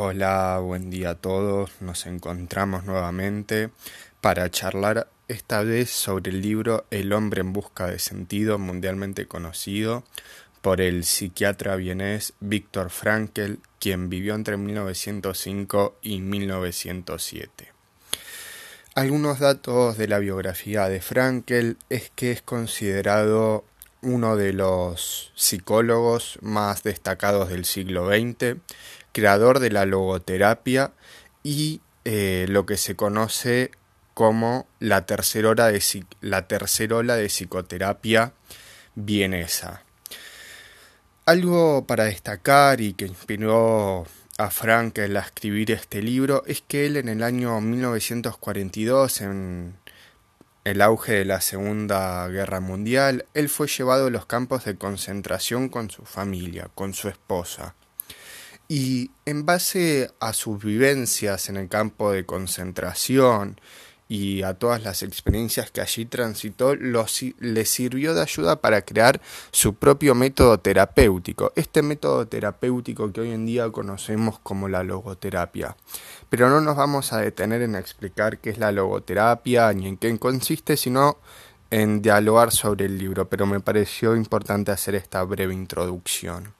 Hola, buen día a todos. Nos encontramos nuevamente para charlar esta vez sobre el libro El hombre en busca de sentido, mundialmente conocido por el psiquiatra vienés Víctor Frankl, quien vivió entre 1905 y 1907. Algunos datos de la biografía de Frankl es que es considerado uno de los psicólogos más destacados del siglo XX, creador de la logoterapia y eh, lo que se conoce como la tercera, ola de, la tercera ola de psicoterapia vienesa. Algo para destacar y que inspiró a Frankel a escribir este libro es que él en el año 1942, en el auge de la Segunda Guerra Mundial, él fue llevado a los campos de concentración con su familia, con su esposa. Y en base a sus vivencias en el campo de concentración y a todas las experiencias que allí transitó, le sirvió de ayuda para crear su propio método terapéutico, este método terapéutico que hoy en día conocemos como la logoterapia. Pero no nos vamos a detener en explicar qué es la logoterapia ni en qué consiste, sino en dialogar sobre el libro, pero me pareció importante hacer esta breve introducción.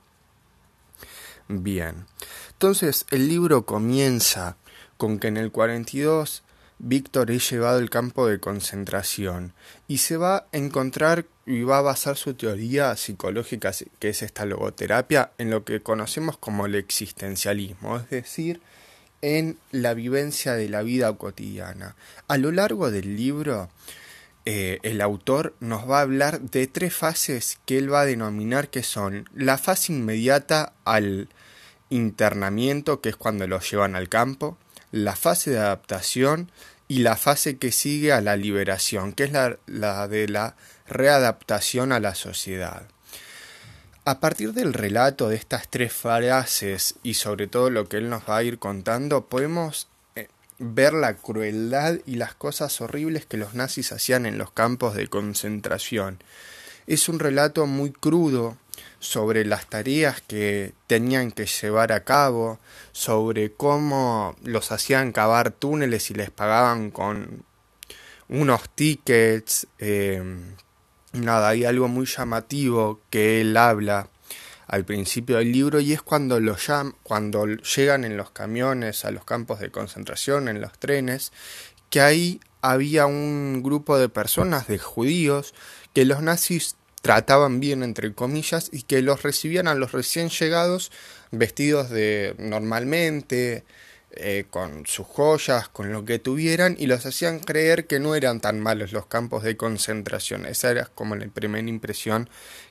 Bien, entonces el libro comienza con que en el 42 Víctor es llevado al campo de concentración y se va a encontrar y va a basar su teoría psicológica, que es esta logoterapia, en lo que conocemos como el existencialismo, es decir, en la vivencia de la vida cotidiana. A lo largo del libro, eh, el autor nos va a hablar de tres fases que él va a denominar que son la fase inmediata al internamiento, que es cuando lo llevan al campo, la fase de adaptación y la fase que sigue a la liberación, que es la, de la readaptación a la sociedad. A partir del relato de estas tres fases y sobre todo lo que él nos va a ir contando, podemos ver la crueldad y las cosas horribles que los nazis hacían en los campos de concentración. Es un relato muy crudo, sobre las tareas que tenían que llevar a cabo, sobre cómo los hacían cavar túneles y les pagaban con unos tickets. Eh, nada, hay algo muy llamativo que él habla al principio del libro y es cuando, cuando llegan en los camiones a los campos de concentración, en los trenes, que ahí había un grupo de personas, de judíos, que los nazis trataban bien entre comillas y que los recibían a los recién llegados vestidos de normalmente eh, con sus joyas, con lo que tuvieran y los hacían creer que no eran tan malos los campos de concentración. Esa era como la primera impresión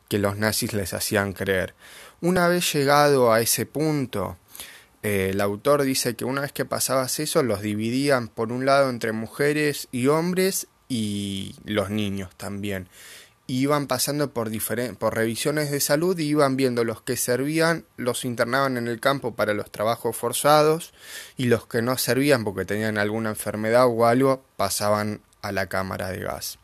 que los nazis les hacían creer. Una vez llegado a ese punto, eh, el autor dice que una vez que pasabas eso los dividían por un lado entre mujeres y hombres y los niños también iban pasando por, por revisiones de salud y iban viendo los que servían, los internaban en el campo para los trabajos forzados y los que no servían porque tenían alguna enfermedad o algo pasaban a la cámara de gas.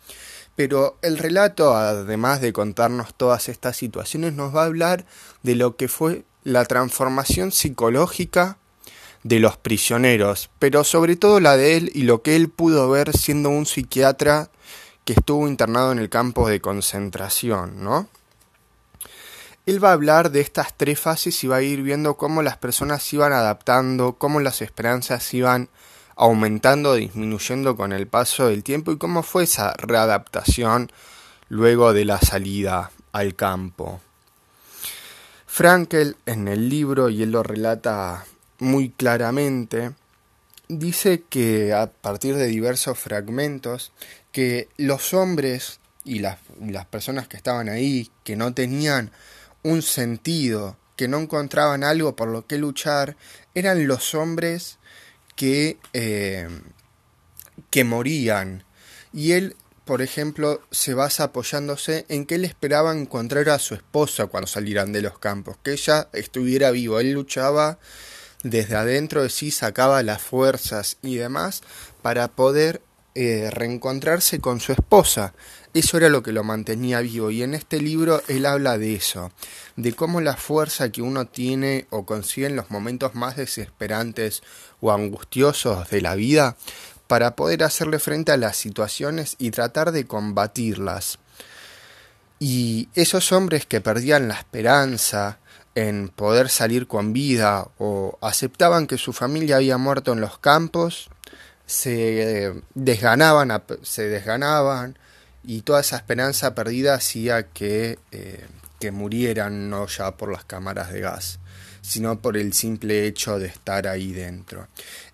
Pero el relato, además de contarnos todas estas situaciones, nos va a hablar de lo que fue la transformación psicológica de los prisioneros, pero sobre todo la de él y lo que él pudo ver siendo un psiquiatra que estuvo internado en el campo de concentración, ¿no? Él va a hablar de estas tres fases y va a ir viendo cómo las personas se iban adaptando, cómo las esperanzas iban aumentando disminuyendo con el paso del tiempo y cómo fue esa readaptación luego de la salida al campo. Frankel en el libro, y él lo relata muy claramente, dice que a partir de diversos fragmentos que los hombres y las, personas que estaban ahí, que no tenían un sentido, que no encontraban algo por lo que luchar, eran los hombres que, eh, que morían. Y él, por ejemplo, se basa apoyándose en que él esperaba encontrar a su esposa cuando salieran de los campos, que ella estuviera viva. Él luchaba desde adentro de sí, sacaba las fuerzas y demás para poder eh, reencontrarse con su esposa. eso era lo que lo mantenía vivo y en este libro él habla de eso, de cómo la fuerza que uno tiene o consigue en los momentos más desesperantes o angustiosos de la vida para poder hacerle frente a las situaciones y tratar de combatirlas. Y esos hombres que perdían la esperanza en poder salir con vida o aceptaban que su familia había muerto en los campos, se desganaban, se desganaban y toda esa esperanza perdida hacía que, eh, que murieran no ya por las cámaras de gas, sino por el simple hecho de estar ahí dentro.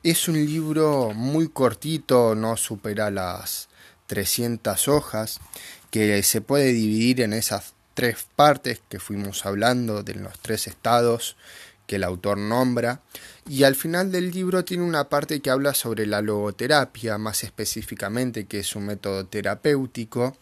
Es un libro muy cortito, no supera las 300 hojas, que se puede dividir en esas tres partes que fuimos hablando de los tres estados que el autor nombra, y al final del libro tiene una parte que habla sobre la logoterapia, más específicamente, que es método terapéutico,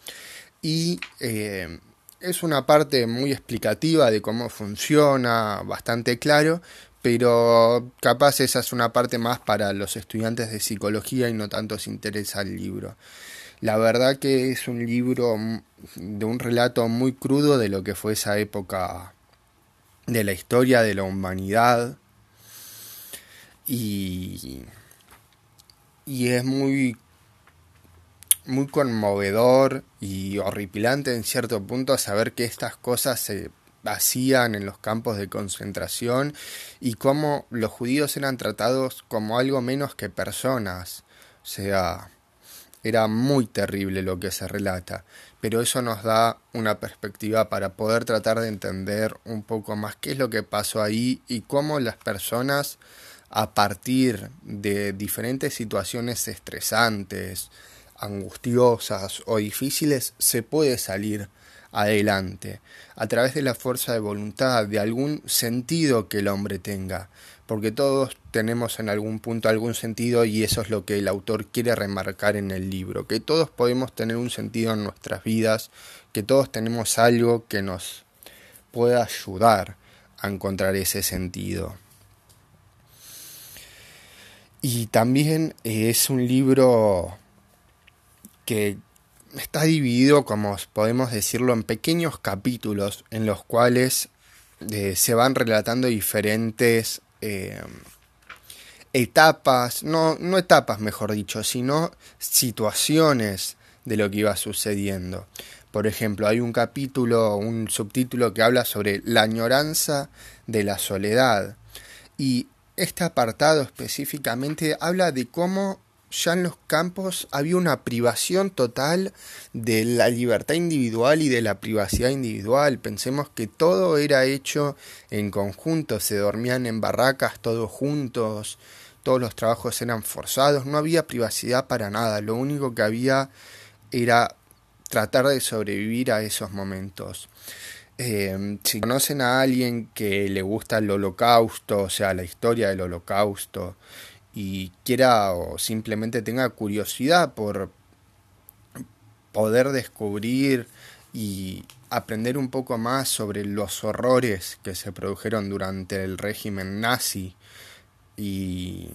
y eh, es una parte muy explicativa de cómo funciona, bastante claro, pero capaz esa es una parte más para los estudiantes de psicología y no tanto se interesa el libro. La verdad que es un libro de un relato muy crudo de lo que fue esa época de la historia de la humanidad y, y es muy muy conmovedor y horripilante en cierto punto saber que estas cosas se hacían en los campos de concentración y cómo los judíos eran tratados como algo menos que personas. O sea, era muy terrible lo que se relata pero eso nos da una perspectiva para poder tratar de entender un poco más qué es lo que pasó ahí y cómo las personas a partir de diferentes situaciones estresantes, angustiosas o difíciles se puede salir adelante a través de la fuerza de voluntad, de algún sentido que el hombre tenga, porque todos tenemos en algún punto algún sentido y eso es lo que el autor quiere remarcar en el libro, que todos podemos tener un sentido en nuestras vidas, que todos tenemos algo que nos pueda ayudar a encontrar ese sentido. Y también es un libro que está dividido, como podemos decirlo, en pequeños capítulos en los cuales eh, se van relatando diferentes eh, etapas, no, no etapas mejor dicho, sino situaciones de lo que iba sucediendo. Por ejemplo, hay un capítulo, un subtítulo que habla sobre la añoranza de la soledad. Y este apartado específicamente habla de cómo ya en los campos había una privación total de la libertad individual y de la privacidad individual. Pensemos que todo era hecho en conjunto, se dormían en barracas todos juntos, todos los trabajos eran forzados, no había privacidad para nada, lo único que había era tratar de sobrevivir a esos momentos. Eh, si conocen a alguien que le gusta el holocausto, o sea, la historia del holocausto, y quiera o simplemente tenga curiosidad por poder descubrir y aprender un poco más sobre los horrores que se produjeron durante el régimen nazi y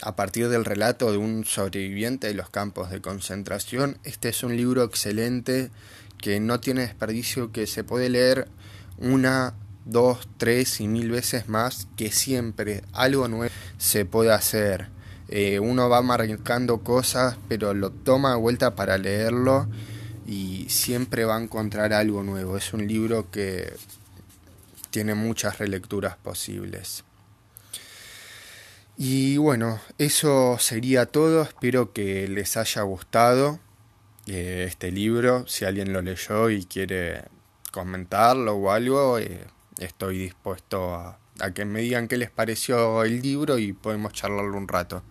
a partir del relato de un sobreviviente de los campos de concentración, este es un libro excelente que no tiene desperdicio, que se puede leer una, dos, tres y mil veces más, que siempre algo nuevo se puede hacer. Eh, uno va marcando cosas, pero lo toma de vuelta para leerlo y siempre va a encontrar algo nuevo. Es un libro que tiene muchas relecturas posibles. Y bueno, eso sería todo. Espero que les haya gustado eh, este libro. Si alguien lo leyó y quiere comentarlo o algo, eh, estoy dispuesto a, a que me digan qué les pareció el libro y podemos charlarlo un rato.